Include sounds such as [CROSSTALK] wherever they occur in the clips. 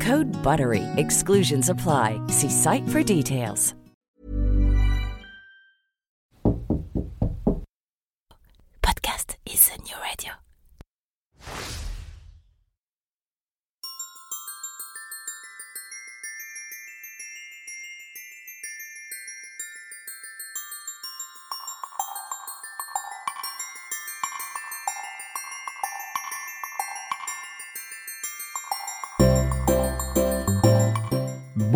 Code BUTTERY. Exclusions apply. See site for details. Podcast is a new radio.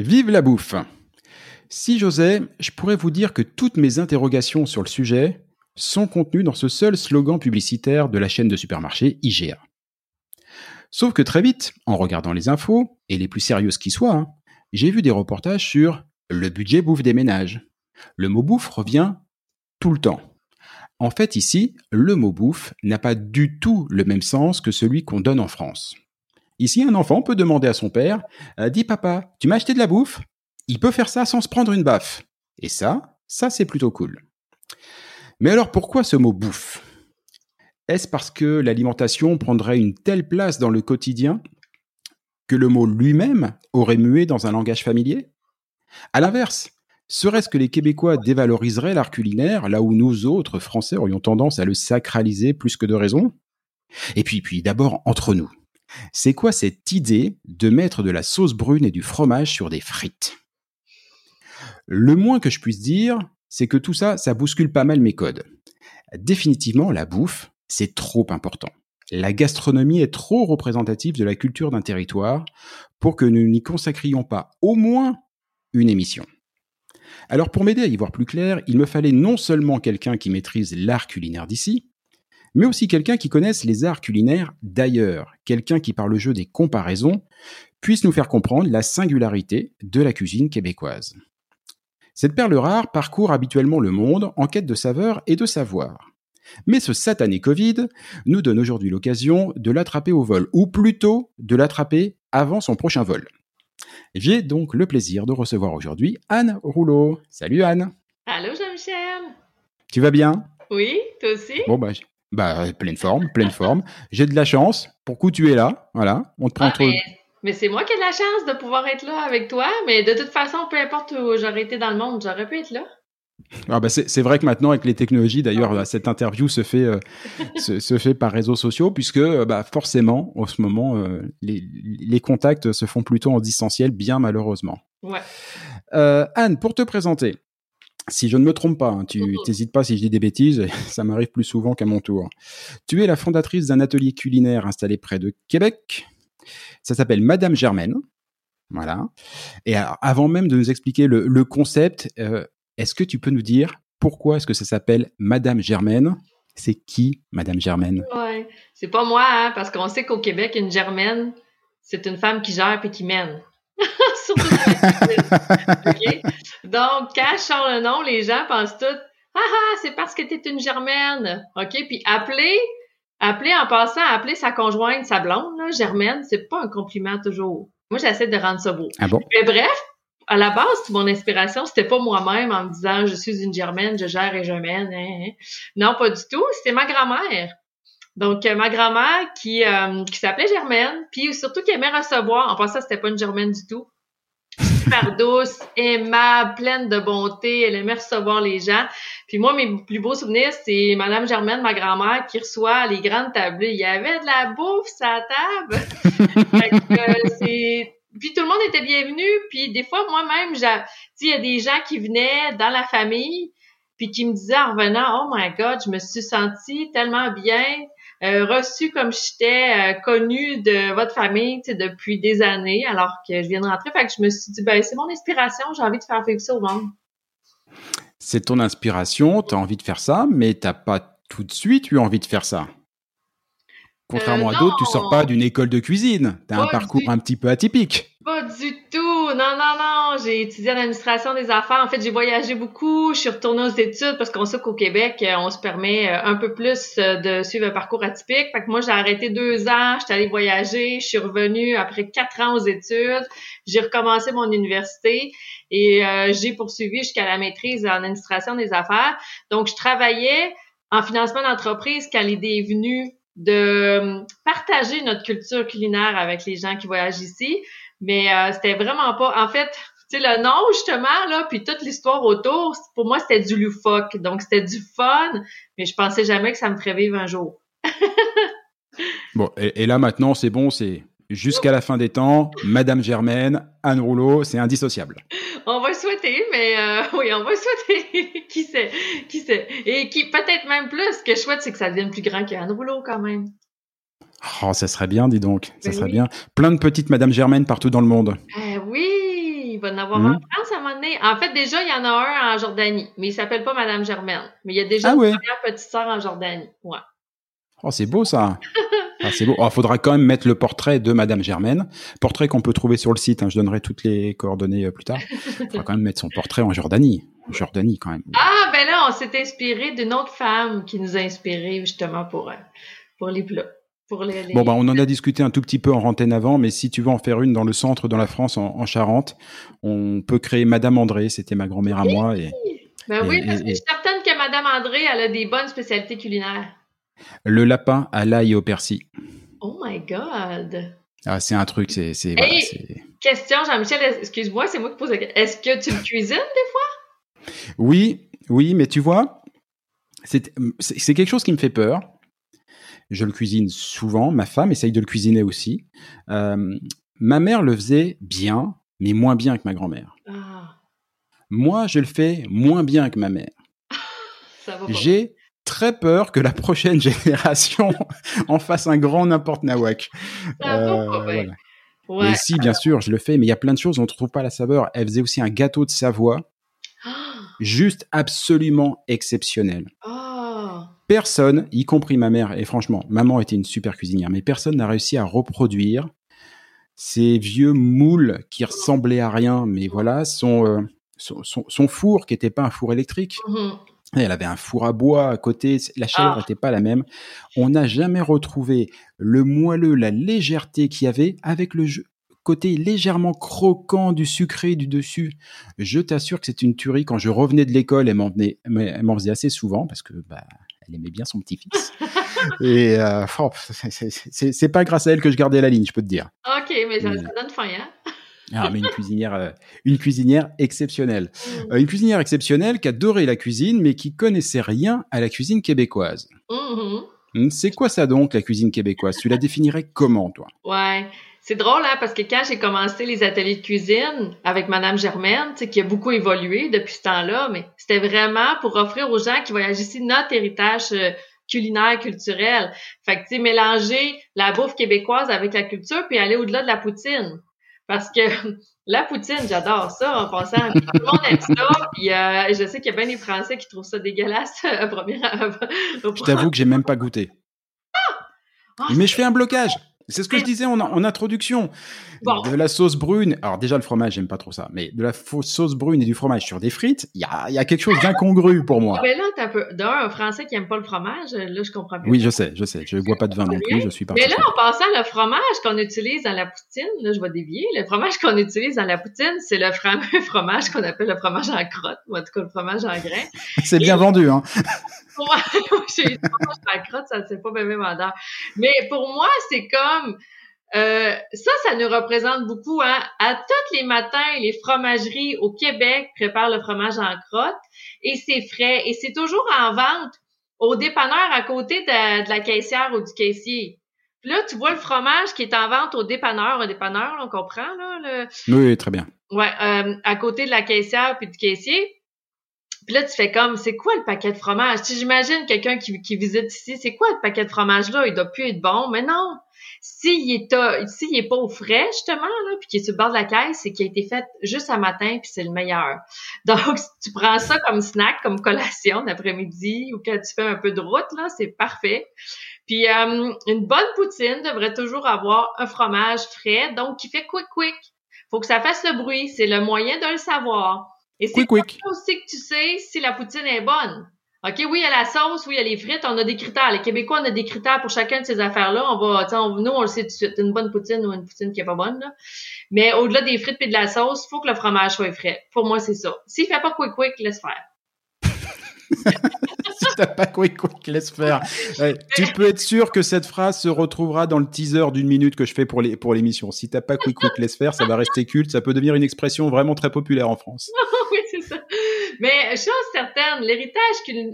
Vive la bouffe Si j'osais, je pourrais vous dire que toutes mes interrogations sur le sujet sont contenues dans ce seul slogan publicitaire de la chaîne de supermarché IGA. Sauf que très vite, en regardant les infos, et les plus sérieuses qui soient, hein, j'ai vu des reportages sur le budget bouffe des ménages. Le mot bouffe revient tout le temps. En fait, ici, le mot bouffe n'a pas du tout le même sens que celui qu'on donne en France. Ici, un enfant peut demander à son père euh, Dis papa, tu m'as acheté de la bouffe? Il peut faire ça sans se prendre une baffe. Et ça, ça c'est plutôt cool. Mais alors pourquoi ce mot bouffe Est-ce parce que l'alimentation prendrait une telle place dans le quotidien que le mot lui-même aurait mué dans un langage familier? À l'inverse, serait-ce que les Québécois dévaloriseraient l'art culinaire là où nous autres Français aurions tendance à le sacraliser plus que de raison? Et puis, puis d'abord entre nous. C'est quoi cette idée de mettre de la sauce brune et du fromage sur des frites? Le moins que je puisse dire, c'est que tout ça, ça bouscule pas mal mes codes. Définitivement, la bouffe, c'est trop important. La gastronomie est trop représentative de la culture d'un territoire pour que nous n'y consacrions pas au moins une émission. Alors pour m'aider à y voir plus clair, il me fallait non seulement quelqu'un qui maîtrise l'art culinaire d'ici, mais aussi quelqu'un qui connaisse les arts culinaires d'ailleurs, quelqu'un qui par le jeu des comparaisons puisse nous faire comprendre la singularité de la cuisine québécoise. Cette perle rare parcourt habituellement le monde en quête de saveurs et de savoir. Mais ce satané Covid nous donne aujourd'hui l'occasion de l'attraper au vol, ou plutôt de l'attraper avant son prochain vol. J'ai donc le plaisir de recevoir aujourd'hui Anne Rouleau. Salut Anne. Allô Jean-Michel. Tu vas bien? Oui, toi aussi Bon bah, bah pleine forme, pleine forme. J'ai de la chance. Pour coup, tu es là. Voilà, on te prend ah, Mais, c'est moi qui ai de la chance de pouvoir être là avec toi. Mais de toute façon, peu importe où j'aurais été dans le monde, j'aurais pu être là. Ah bah c'est vrai que maintenant avec les technologies, d'ailleurs, ah. cette interview se fait euh, [LAUGHS] se, fait par réseaux sociaux puisque euh, bah, forcément en ce moment euh, les, les, contacts se font plutôt en distanciel, bien malheureusement. Ouais. Anne, pour te présenter, si je ne me trompe pas, hein, tu n'hésites pas si je dis des bêtises, [LAUGHS] ça m'arrive plus souvent qu'à mon tour. Tu es la fondatrice d'un atelier culinaire installé près de Québec. Ça s'appelle Madame Germaine. Voilà. Et avant même de nous expliquer le, le concept, est-ce que tu peux nous dire pourquoi est-ce que ça s'appelle Madame Germaine? C'est qui Madame Germaine? Ouais, c'est pas moi, hein, parce qu'on sait qu'au Québec, une Germaine, c'est une femme qui gère et qui mène. [LAUGHS] [LAUGHS] Donc, quand je sors le nom, les gens pensent tout Ah ah, c'est parce que tu es une Germaine. OK? Puis appeler, appeler en passant, appeler sa conjointe, sa blonde, là, Germaine, c'est pas un compliment toujours. Moi, j'essaie de rendre ça beau. Ah bon? Mais bref, à la base, mon inspiration, c'était pas moi-même en me disant je suis une Germaine, je gère et je mène. Hein, hein. Non, pas du tout. C'était ma grand-mère. Donc, euh, ma grand-mère qui, euh, qui s'appelait Germaine, puis surtout qui aimait recevoir. En passant, c'était pas une Germaine du tout. Super douce, aimable, pleine de bonté. Elle aimait recevoir les gens. Puis moi, mes plus beaux souvenirs, c'est Madame Germaine, ma grand-mère, qui reçoit les grandes tablées. Il y avait de la bouffe la table. [LAUGHS] Euh, c'est puis tout le monde était bienvenu. Puis des fois, moi-même, il y a des gens qui venaient dans la famille, puis qui me disaient en revenant, oh my God, je me suis sentie tellement bien, euh, reçue comme j'étais, euh, connue de votre famille depuis des années, alors que je viens de rentrer. Fait je me suis dit, ben c'est mon inspiration, j'ai envie de faire vivre ça au monde. C'est ton inspiration, tu as envie de faire ça, mais t'as pas tout de suite eu envie de faire ça. Contrairement à d'autres, tu sors pas d'une école de cuisine. Tu as un parcours un petit peu atypique. Pas du tout. Non, non, non. J'ai étudié l'administration des affaires. En fait, j'ai voyagé beaucoup. Je suis retournée aux études parce qu'on sait qu'au Québec, euh, on se permet euh, un peu plus euh, de suivre un parcours atypique. Fait que moi, j'ai arrêté deux ans. J'étais allée voyager. Je suis revenue après quatre ans aux études. J'ai recommencé mon université et j'ai poursuivi jusqu'à la maîtrise en administration des affaires. Donc, je travaillais en financement d'entreprise quand l'idée est venue de euh, partager notre culture culinaire avec les gens qui voyagent ici. Mais euh, c'était vraiment pas. En fait, tu sais, le nom, justement, là, puis toute l'histoire autour, pour moi, c'était du loufoque. Donc, c'était du fun, mais je pensais jamais que ça me ferait vivre un jour. [LAUGHS] bon, et, là, maintenant, c'est bon, c'est jusqu'à la fin des temps, Madame Germaine, Anne Rouleau, c'est indissociable. On va souhaiter, mais euh, oui, on va souhaiter. [LAUGHS] qui sait, qui sait? Et qui peut-être même plus. Ce que je souhaite, c'est que ça devienne plus grand qu'Anne Rouleau quand même. Oh, ça serait bien, dis donc. Ça ben serait bien. Plein de petites Madame Germaine partout dans le monde. Eh oui, il va en avoir mmh. en France à un moment donné. En fait, déjà, il y en a un en Jordanie, mais il s'appelle pas Madame Germaine. Mais il y a déjà ah, une petite sœur en Jordanie. Ouais. Oh, c'est beau ça. [LAUGHS] Ah, c'est beau. Il faudra quand même mettre le portrait de Madame Germaine. Portrait qu'on peut trouver sur le site. Hein. Je donnerai toutes les coordonnées euh, plus tard. Il faudra quand même mettre son portrait en Jordanie. En Jordanie, quand même. Ah, ben là, on s'est inspiré d'une autre femme qui nous a inspiré justement pour, euh, pour les plats. Pour les, Bon, ben, on en a discuté un tout petit peu en rentaine avant, mais si tu veux en faire une dans le centre, dans la France, en, Charente, on peut créer Madame André. C'était ma grand-mère à moi. Et, ben oui, parce que je suis certaine que Madame André, elle a des bonnes spécialités culinaires. Le lapin à l'ail et au persil. Oh my God! Ah, c'est un truc, c'est. question, Jean-Michel, excuse-moi, c'est moi qui pose la question. Est-ce que tu le cuisines des fois? Oui, oui, mais tu vois, c'est quelque chose qui me fait peur. Je le cuisine souvent. Ma femme essaye de le cuisiner aussi. Euh, ma mère le faisait bien, mais moins bien que ma grand-mère. Ah. Moi, je le fais moins bien que ma mère. [LAUGHS] J'ai très peur que la prochaine [LAUGHS] génération en fasse un grand n'importe nawak. Euh, ouais. si, bien sûr, je le fais, mais il y a plein de choses, on ne trouve pas la saveur. Elle faisait aussi un gâteau de Savoie, juste absolument exceptionnel. Oh. Personne, y compris ma mère, et franchement, maman était une super cuisinière, mais personne n'a réussi à reproduire ces vieux moules qui ressemblaient à rien, mais voilà, son, euh, son, four qui n'était pas un four électrique. Mhm. Elle avait un four à bois à côté, la chaleur n'était ah. pas la même. On n'a jamais retrouvé le moelleux, la légèreté qu'il y avait avec le côté légèrement croquant du sucré du dessus. Je t'assure que c'est une tuerie. Quand je revenais de l'école, elle m'en faisait assez souvent parce que bah, elle aimait bien son petit-fils. [LAUGHS] Et euh, oh, c'est pas grâce à elle que je gardais la ligne, je peux te dire. Ok, mais ça, ça donne faim, hein ah, mais une cuisinière, euh, une cuisinière exceptionnelle. Mm. Euh, une cuisinière exceptionnelle qui adorait la cuisine, mais qui connaissait rien à la cuisine québécoise. Mm-hmm. Hmm, c'est quoi ça donc, la cuisine québécoise? Tu la définirais comment, toi? Ouais. C'est drôle, hein, parce que quand j'ai commencé les ateliers de cuisine avec Madame Germaine, qui a beaucoup évolué depuis ce temps-là, mais c'était vraiment pour offrir aux gens qui voyagent ici notre héritage euh, culinaire, culturel. Fait que, tu sais, mélanger la bouffe québécoise avec la culture, puis aller au-delà de la poutine. Parce que [LAUGHS] la poutine, j'adore ça en passant. Tout le monde aime ça. Puis euh, je sais qu'il y a bien des Français qui trouvent ça dégueulasse [LAUGHS] à première. Je t'avoue que j'ai même pas goûté. Ah! Mais je fais un blocage. C'est ce que je disais en, en introduction. De la sauce brune. Alors déjà le fromage, j'aime pas trop ça, mais de la fausse sauce brune et du fromage sur des frites, il y a, y a, quelque chose d'incongru pour moi. Mais là, t'as peu. D'un, un Français qui aime pas le fromage, là, je comprends bien. Oui, je sais, je sais. Je bois pas de vin non plus, je suis pas. Mais là, en passant, le fromage qu'on utilise dans la poutine, là, je vais dévier. Le fromage qu'on utilise dans la poutine, c'est le fameux [LAUGHS] fromage qu'on appelle le fromage en crotte, ou en tout cas le fromage en grain. [LAUGHS] c'est bien vendu, hein. [LAUGHS] [LAUGHS] en crotte, ça c'est pas même vendeur. Mais pour moi, c'est comme euh, ça, ça nous représente beaucoup. Hein? À tous les matins, les fromageries au Québec préparent le fromage en crotte et c'est frais et c'est toujours en vente au dépanneur à côté de, la caissière ou du caissier. Puis là, tu vois le fromage qui est en vente au dépanneur, au dépanneur, on comprend là. Le... Oui, très bien. Ouais, euh, à côté de la caissière puis du caissier. Puis là, tu fais comme, c'est quoi le paquet de fromage? Si j'imagine quelqu'un qui, visite ici, c'est quoi le paquet de fromage là? Il doit plus être bon, mais non. S'il est, s'il est pas au frais, justement, là, puis qu'il est sur le bord de la caisse, c'est qu'il a été fait juste à matin, puis c'est le meilleur. [LAUGHS] Donc, si tu prends ça comme snack, comme collation d'après-midi, ou que tu fais un peu de route, là, c'est parfait. Puis, euh, une bonne poutine devrait toujours avoir un fromage frais, donc qui fait quick-quick. Faut que ça fasse le bruit, c'est le moyen de le savoir. Et c'est aussi que tu sais si la poutine est bonne. OK, oui, il y a la sauce, oui, il y a les frites, on a des critères. Les Québécois, on a des critères pour chacun de ces affaires-là. On va, on, nous, on le sait tout de suite, une bonne poutine ou une poutine qui est pas bonne, là. Mais au-delà des frites et de la sauce, faut que le fromage soit frais. Pour moi, c'est ça. S'il fait pas quick quick, laisse faire. [LAUGHS] [LAUGHS] t'as pas quick quick, laisse faire. tu peux être sûr que cette phrase se retrouvera dans le teaser d'une minute que je fais pour les pour l'émission. Si t'as pas quick quick, laisse faire, ça va rester culte, ça peut devenir une expression vraiment très populaire en France. [LAUGHS] oui, c'est ça. Mais chose certaine, l'héritage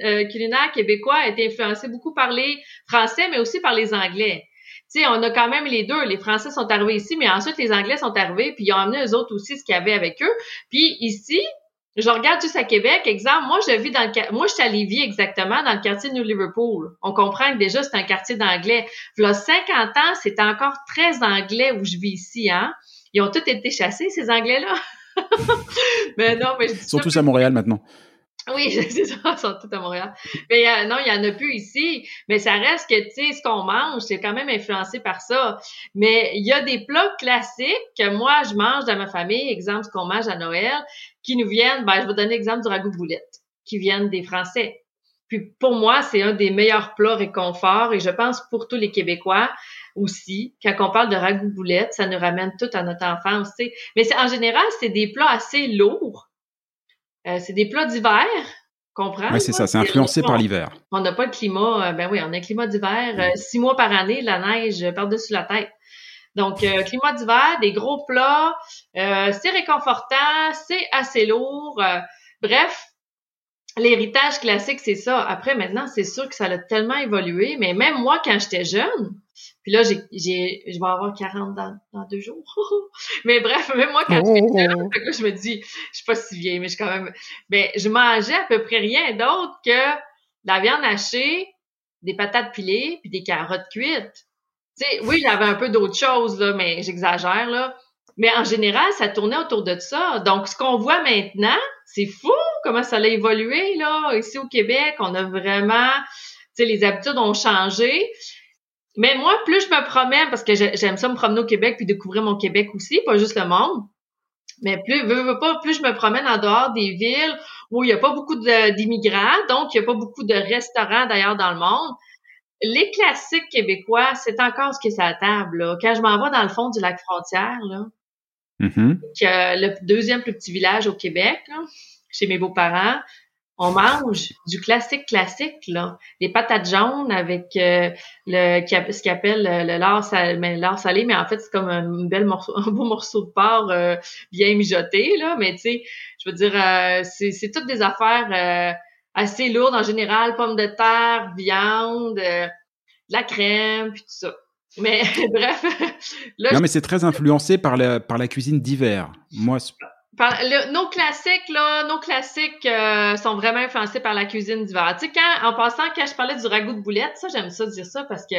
euh, culinaire québécois a été influencé beaucoup par les Français, mais aussi par les Anglais. Tu sais, on a quand même les deux. Les Français sont arrivés ici, mais ensuite les Anglais sont arrivés, puis ils ont amené eux autres aussi ce qu'il y avait avec eux. Puis ici, je regarde juste à Québec, exemple, moi je vis dans le moi je suis à Lévis exactement dans le quartier de New Liverpool. On comprend que déjà c'est un quartier d'anglais. Il 50 ans, c'est encore très anglais où je vis ici, hein. Ils ont tous été chassés ces anglais-là. [LAUGHS] mais non, mais Ils sont tous à Montréal maintenant. Oui, [LAUGHS] c'est ça, ils sont tous à Montréal. Mais euh, non, il y en a plus ici. Mais ça reste que, tu sais, ce qu'on mange, c'est quand même influencé par ça. Mais il y a des plats classiques que moi, je mange dans ma famille, exemple, ce qu'on mange à Noël, qui nous viennent, ben, je vais donner l'exemple du ragoût boulette, qui viennent des Français. Puis pour moi, c'est un des meilleurs plats réconfort et je pense pour tous les Québécois aussi. Quand on parle de ragoût boulette, ça nous ramène tout à notre enfance. sais. Mais en général, c'est des plats assez lourds. Euh, c'est des plats d'hiver. Comprends? Oui, c'est ça, c'est influencé par l'hiver. On n'a pas de climat, euh, ben oui, on a un climat d'hiver, euh, six mois par année, la neige par-dessus la tête. Donc, climat d'hiver, des gros plats, c'est réconfortant, c'est assez lourd. bref, l'héritage classique, c'est ça. Après, maintenant, c'est sûr que ça a tellement évolué, mais même moi, quand j'étais jeune, Puis là, j'ai, j'ai, je vais avoir 40 dans, dans deux jours. [LAUGHS] mais bref, même moi, quand je fais ça, je me dis, je suis pas si vieille, mais je suis quand même... Ben, je mangeais à peu près rien d'autre que la viande hachée, des patates pilées, puis des carottes cuites. Tu sais, oui, j'avais un peu d'autres choses, là, mais j'exagère, là. Mais en général, ça tournait autour de ça. Donc, ce qu'on voit maintenant, c'est fou comment ça a évolué, là. Ici au Québec, on a vraiment, tu sais, les habitudes ont changé. Mais moi, plus je me promène, parce que j'aime ça me promener au Québec puis découvrir mon Québec aussi, pas juste le monde. Mais plus, veux, pas, plus je me promène en dehors des villes où il n'y a pas beaucoup d'immigrants, donc il n'y a pas beaucoup de restaurants d'ailleurs dans le monde. Les classiques québécois, c'est encore ce qui est à la table. Là. Quand je m'en vais dans le fond du lac frontière, là, mm-hmm. le deuxième plus petit village au Québec, chez mes beaux-parents, on mange du classique classique là, les patates jaunes avec euh, le ce qu'ils appelle le, lard salé, mais lard salé, mais en fait c'est comme un bel morceau, [LAUGHS] un beau morceau de porc euh, bien mijoté là, mais tu sais, je veux dire euh, c'est c'est toutes des affaires assez lourdes en général, pommes de terre, viande, la crème puis tout ça. Mais [LAUGHS] bref, là, non mais c'est très influencé par la par la cuisine d'hiver. Moi nos classiques, là, nos classiques euh, sont vraiment influencés par la cuisine d'hiver. Tu sais, quand, en passant, quand je parlais du ragoût de boulettes, ça, j'aime ça dire ça parce que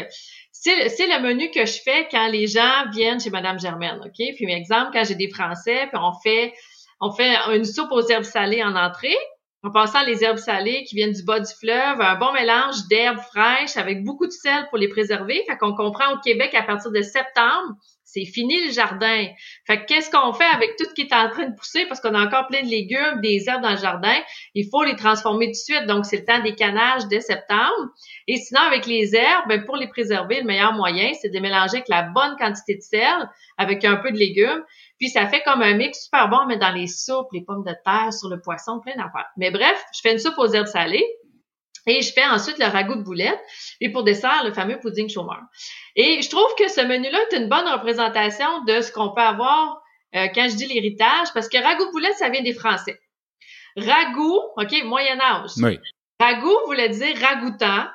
c'est, le menu que je fais quand les gens viennent chez Madame Germaine, OK? Puis, exemple, quand j'ai des Français, puis on fait, on fait une soupe aux herbes salées en entrée. En passant les herbes salées qui viennent du bas du fleuve, un bon mélange d'herbes fraîches avec beaucoup de sel pour les préserver. Fait qu'on comprend au Québec à partir de septembre, c'est fini le jardin. Fait qu'est-ce qu'on fait avec tout ce qui est en train de pousser? Parce qu'on a encore plein de légumes, des herbes dans le jardin. Il faut les transformer tout de suite. Donc, c'est le temps des canages dès septembre. Et sinon, avec les herbes, ben, pour les préserver, le meilleur moyen, c'est de mélanger avec la bonne quantité de sel avec un peu de légumes. Puis ça fait comme un mix super bon, mais dans les soupes, les pommes de terre, sur le poisson, plein d'affaires. Mais bref, je fais une soupe aux herbes salées. Et je fais ensuite le ragoût de boulettes. Et pour dessert, le fameux pudding chômeur. Et je trouve que ce menu-là est une bonne représentation de ce qu'on peut avoir euh, quand je dis l'héritage, parce que ragoût de boulettes, ça vient des Français. Ragoût, OK, Moyen Âge. Oui. Ragoût voulait dire ragoûtant.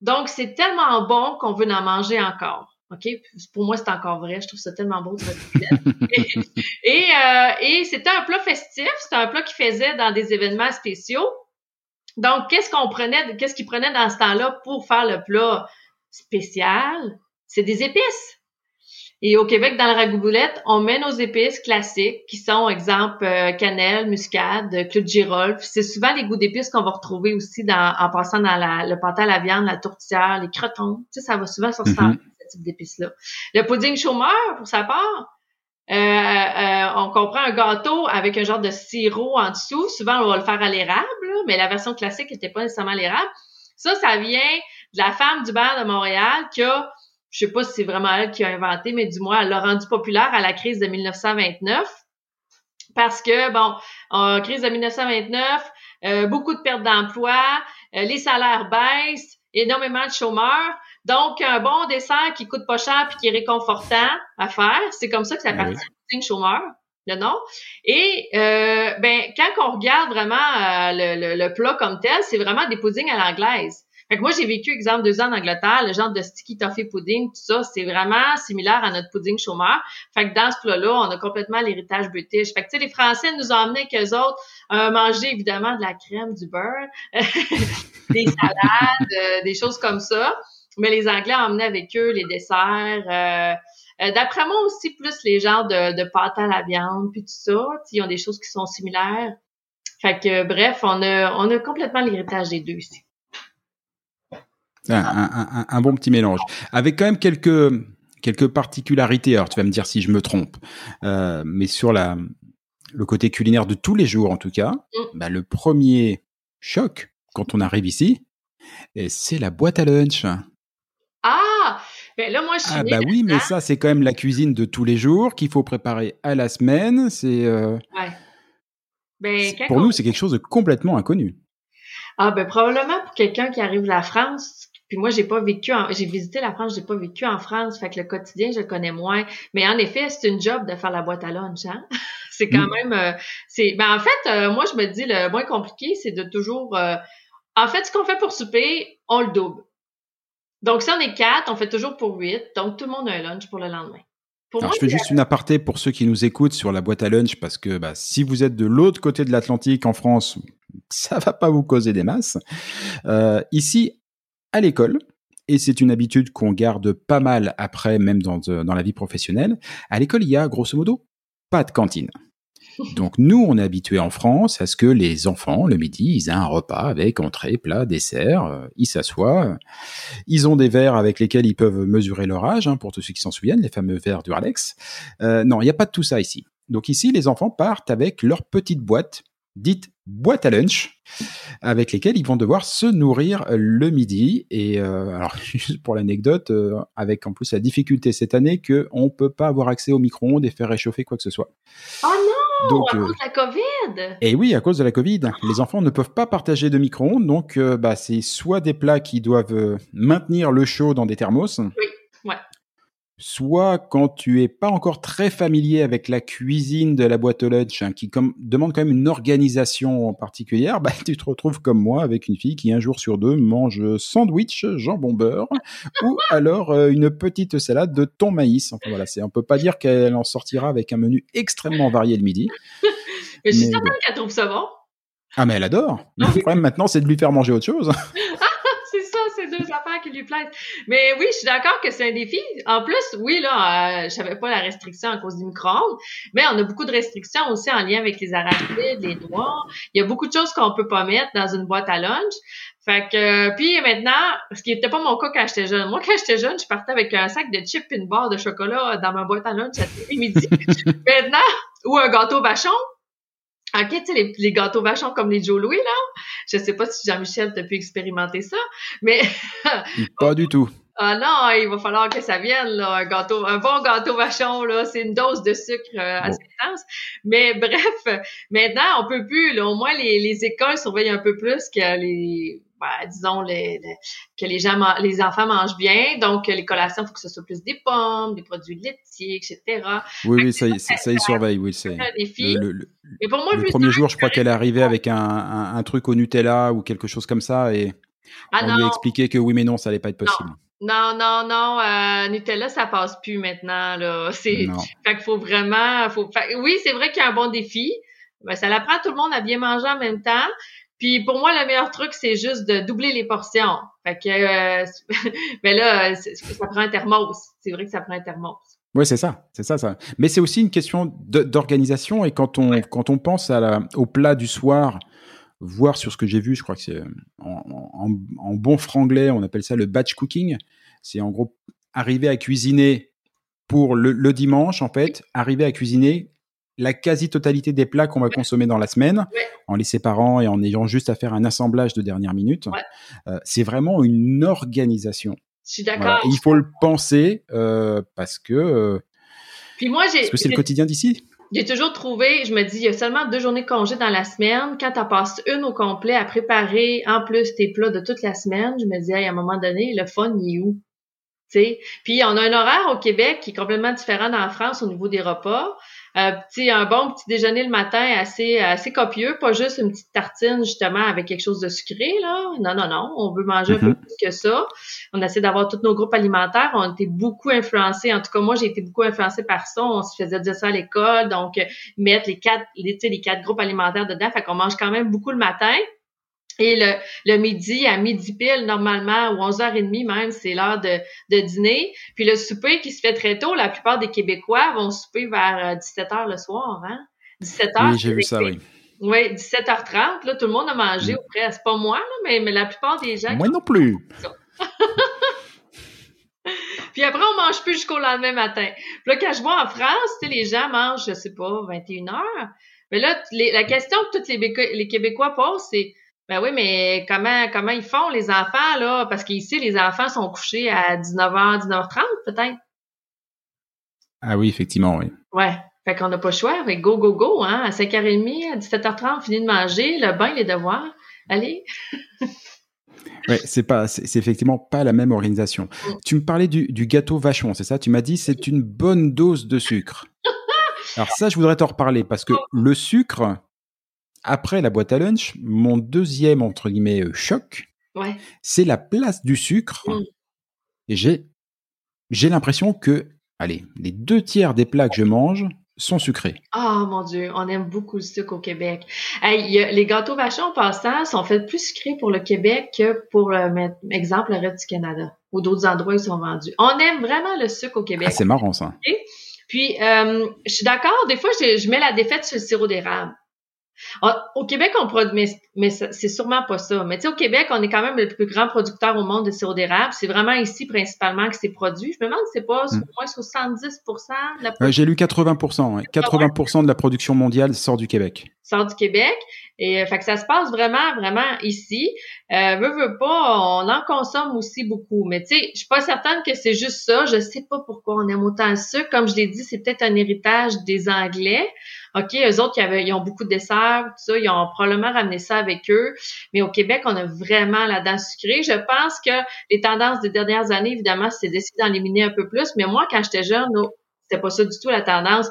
Donc, c'est tellement bon qu'on veut en manger encore. OK? Pour moi, c'est encore vrai. Je trouve ça tellement beau de et, [LAUGHS] et, euh, et c'était un plat festif. C'était un plat qui faisait dans des événements spéciaux. Donc, qu'est-ce qu'on prenait, qu'est-ce qu'ils prenaient dans ce temps-là pour faire le plat spécial? C'est des épices. Et au Québec, dans le ragoût-boulette, on met nos épices classiques, qui sont, exemple, euh, cannelle, muscade, clou de girolle. C'est souvent les goûts d'épices qu'on va retrouver aussi dans, en passant dans la, le pâté à la viande, la tourtière, les crotons. Tu sais, ça va souvent sur ce, mm-hmm. type d'épices-là. Le pudding chômeur, pour sa part, euh, euh, on comprend un gâteau avec un genre de sirop en dessous. Souvent, on va le faire à l'érable, mais la version classique n'était pas nécessairement à l'érable. Ça, ça vient de la femme du beurre de Montréal qui a, je sais pas si c'est vraiment elle qui a inventé, mais du moins, elle l'a rendu populaire à la crise de 1929. Parce que, bon, en crise de 1929, euh, beaucoup de pertes d'emploi, les salaires baissent, énormément de chômeurs. Donc, un bon dessert qui coûte pas cher puis qui est réconfortant à faire, c'est comme ça que ça ben partit pudding chômeur, le nom. Et euh, ben, quand on regarde vraiment euh, le, le, plat comme tel, c'est vraiment des puddings à l'anglaise. Fait que moi, j'ai vécu, exemple, deux ans en Angleterre, le genre de sticky toffee pudding, tout ça, c'est vraiment similaire à notre pudding chômeur. Fait que dans ce plat-là, on a complètement l'héritage british. Fait que, tu sais, les Français nous ont amené qu'eux autres à manger, évidemment, de la crème, du beurre, [LAUGHS] des salades, euh, des choses comme ça. Mais les Anglais emmenaient avec eux les desserts. Euh, euh, d'après moi aussi, plus les genres de, de pâte à la viande, puis tout ça. Ils ont des choses qui sont similaires. Fait que, bref, on a, on a complètement l'héritage des deux ici. Un, un, bon petit mélange. Avec quand même quelques, quelques particularités. Alors, tu vas me dire si je me trompe. Euh, mais sur la, le côté culinaire de tous les jours, en tout cas, mm. bah, le premier choc, quand on arrive ici, c'est la boîte à lunch. Ah, ben là, moi, je suis Ah, bah oui, mais ça, c'est quand même la cuisine de tous les jours qu'il faut préparer à la semaine. C'est. Euh, ouais. Ben, pour nous, c'est quelque chose de complètement inconnu. Ah, ben, probablement pour quelqu'un qui arrive de la France. Puis moi, j'ai pas vécu, j'ai visité la France, j'ai pas vécu en France, fait que le quotidien, je le connais moins. Mais en effet, c'est une job de faire la boîte à lunch, hein? [LAUGHS] c'est quand mm. même, euh, c'est, ben en fait, euh, moi, je me dis le moins compliqué, c'est de toujours, en fait, ce qu'on fait pour souper, on le double. Donc, si on est quatre, on fait toujours pour huit. Donc, tout le monde a un lunch pour le lendemain. Pour Alors, moi, je fais juste une aparté pour ceux qui nous écoutent sur la boîte à lunch parce que bah, si vous êtes de l'autre côté de l'Atlantique en France, [LAUGHS] ça va pas vous causer des masses. Euh, ici, à l'école, et c'est une habitude qu'on garde pas mal après, même dans, euh, dans la vie professionnelle, à l'école, il y a grosso modo pas de cantine. Donc nous, on est habitué en France à ce que les enfants, le midi, ils aient un repas avec entrée, plat, dessert, euh, ils s'assoient, ils ont des verres avec lesquels ils peuvent mesurer leur âge, hein, pour tous ceux qui s'en souviennent, les fameux verres du Alex. Euh, non, il n'y a pas de tout ça ici. Donc ici, les enfants partent avec leur petite boîte, dite boîte à lunch, avec lesquelles ils vont devoir se nourrir le midi. Et euh, alors, [LAUGHS] juste pour l'anecdote, euh, avec en plus la difficulté cette année qu'on ne peut pas avoir accès au micro-ondes et faire réchauffer quoi que ce soit. Oh non! Donc, à euh, cause de la COVID! Et oui, à cause de la Covid, les enfants ne peuvent pas partager de micro-ondes, donc euh, bah, c'est soit des plats qui doivent euh, maintenir le chaud dans des thermos. Soit quand tu es pas encore très familier avec la cuisine de la boîte au lunch, hein, qui comme, demande quand même une organisation particulière, bah, tu te retrouves comme moi avec une fille qui un jour sur deux mange sandwich, jambon beurre, [LAUGHS] ou alors euh, une petite salade de thon maïs. Enfin voilà, c'est on peut pas dire qu'elle en sortira avec un menu extrêmement varié le midi. Mais je suis certaine qu'elle trouve ça bon. Ah mais elle adore. [LAUGHS] Le problème maintenant, c'est de lui faire manger autre chose. c'est deux [LAUGHS] affaires qui lui plaisent. Mais oui, je suis d'accord que c'est un défi. En plus, oui, là, euh, je savais pas la restriction à cause du micro-ondes, mais on a beaucoup de restrictions aussi en lien avec les arachides, les noix. Il y a beaucoup de choses qu'on peut pas mettre dans une boîte à lunch. Fait que, puis maintenant, ce qui était pas mon cas quand j'étais jeune. Moi, quand j'étais jeune, je partais avec un sac de chips et une barre de chocolat dans ma boîte à lunch à midis. [LAUGHS] maintenant, ou un gâteau vachon. OK, tu sais, les, les gâteaux vachons comme les Joe Louis, là. Je sais pas si Jean-Michel t'a pu expérimenter ça, mais Pas [LAUGHS] du tout. ah non, il va falloir que ça vienne, là, un gâteau, un bon gâteau vachon, là, c'est une dose de sucre euh, assez intense. Mais bref, maintenant, on peut plus, là, au moins les, les écoles surveillent un peu plus que les, ben, disons, les, les- que les gens, les enfants mangent bien. Donc, les collations, il faut que ce soit plus des pommes, des produits laitiers, etc. Oui, oui, ça, y- ça, ça y surveille, oui. C'est un défi. le, le- le- Mais pour moi, le plus premier jour, je crois qu'elle est arrivée avec un, un, un truc au Nutella ou quelque chose comme ça, et ah on lui a expliqué que oui, mais non, ça allait pas être possible. non, non, non, euh, Nutella, ça passe plus maintenant, là. C'est. Fait qu'il faut vraiment, faut, fait- oui, c'est vrai qu'il y a un bon défi. Ben, ça l'apprend tout le monde à bien manger en même temps. Puis pour moi, le meilleur truc, c'est juste de doubler les portions. Fait que, euh, [LAUGHS] ben là, ça prend un thermos. C'est vrai que ça prend un thermos. Oui, c'est ça, c'est ça, ça. Mais c'est aussi une question d'organisation et quand on quand on pense à la, au plat du soir, voir sur ce que j'ai vu, je crois que c'est en, en, en bon franglais, on appelle ça le batch cooking. C'est en gros arriver à cuisiner pour le, le dimanche, en fait, arriver à cuisiner la quasi-totalité des plats qu'on va consommer dans la semaine, Ouais. en les séparant et en ayant juste à faire un assemblage de dernière minute. Ouais. Euh, c'est vraiment une organisation. Je suis d'accord. Voilà. Il faut le penser euh, parce que euh, Puis moi, j'ai, parce que c'est le quotidien d'ici. j'ai toujours trouvé, je me dis, il y a seulement deux journées de congé dans la semaine. Quand tu passes une au complet à préparer en plus tes plats de toute la semaine, je me dis, hey, à un moment donné, le fun, il est où? Tu sais? Puis on a un horaire au Québec qui est complètement différent dans la France au niveau des repas. Euh, petit, un bon petit déjeuner le matin assez assez copieux, pas juste une petite tartine justement avec quelque chose de sucré là. Non non non, on veut manger un peu Mhm. plus que ça. On essaie d'avoir tous nos groupes alimentaires. On a été beaucoup influencés. En tout cas moi j'ai été beaucoup influencée par ça. On se faisait dire ça à l'école, donc euh, mettre les quatre les, les quatre groupes alimentaires dedans. Fait qu'on mange quand même beaucoup le matin. Et le, le midi, à midi pile, normalement, ou 11h30 même, c'est l'heure de, de dîner. Puis le souper qui se fait très tôt, la plupart des Québécois vont souper vers 17h le soir, hein? 17h. Oui, j'ai vu ça, oui. Oui, 17h30, là, tout le monde a mangé, Mm. ou presque. Pas moi, là, mais, mais la plupart des gens. Moi non plus. [LAUGHS] Puis après, on mange plus jusqu'au lendemain matin. Puis là, quand je vois en France, tu sais, les gens mangent, je sais pas, 21 heures. Mais là, les- la question que tous les, les Québécois posent, c'est, ben oui, mais comment, comment ils font, les enfants, là? Parce qu'ici, les enfants sont couchés à 19h, 19h30, peut-être. Ah oui, effectivement, oui. Ouais. Fait qu'on n'a pas le choix. Que go, go, go, hein. À 5h30, à 17h30, on finit de manger, le bain, les devoirs. Allez. [LAUGHS] Ouais, c'est pas, c'est effectivement pas la même organisation. Mm. Tu me parlais du, du gâteau vachon, c'est ça? Tu m'as dit c'est une bonne dose de sucre. [LAUGHS] Alors ça, je voudrais t'en reparler parce que le sucre, après la boîte à lunch, mon deuxième entre guillemets euh, choc, Ouais. c'est la place du sucre Mm. Et j'ai, j'ai l'impression que, allez, les deux tiers des plats que je mange sont sucrés. Oh mon Dieu, on aime beaucoup le sucre au Québec. les gâteaux vachons, en passant, sont faits plus sucrés pour le Québec que pour, euh, exemple, le reste du Canada ou d'autres endroits où ils sont vendus. On aime vraiment le sucre au Québec. Ah, c'est marrant ça. Puis, euh, je suis d'accord, des fois, je, je, mets la défaite sur le sirop d'érable. Ah, au Québec, on produit, mais, c'est sûrement pas ça. Mais tu sais, au Québec, on est quand même le plus grand producteur au monde de sirop d'érable. C'est vraiment ici principalement que c'est produit. Je me demande si c'est pas hmm. au moins 70 de la J'ai lu 80% 80 ah de la production mondiale sort du Québec. Sort du Québec. Et euh, fait que ça se passe vraiment, vraiment ici. Euh, veut pas, on en consomme aussi beaucoup. Mais tu sais, je suis pas certaine que c'est juste ça. Je sais pas pourquoi on aime autant sucre. Comme je l'ai dit, c'est peut-être un héritage des Anglais. OK, eux autres, ils, ont beaucoup de desserts, tout ça, ils ont probablement ramené ça avec eux. Mais au Québec, on a vraiment la dent sucrée. Je pense que les tendances des dernières années, évidemment, c'est d'essayer d'en éliminer un peu plus. Mais moi, quand j'étais jeune, c'était pas ça du tout la tendance.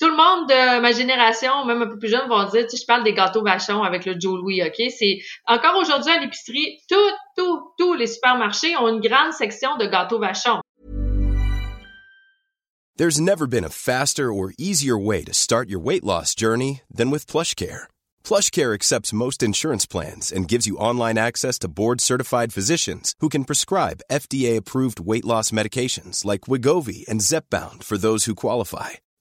Tout le monde de ma génération, même un peu plus jeune, vont dire, tu sais, je parle des gâteaux vachons avec le Joe Louis, OK? C'est encore aujourd'hui à l'épicerie, tout, tout, tous les supermarchés ont une grande section de gâteaux vachons. There's never been a faster or easier way to start your weight loss journey than with PlushCare. PlushCare accepts most insurance plans and gives you online access to board-certified physicians who can prescribe FDA-approved weight loss medications like Wigovi and Zepbound for those who qualify.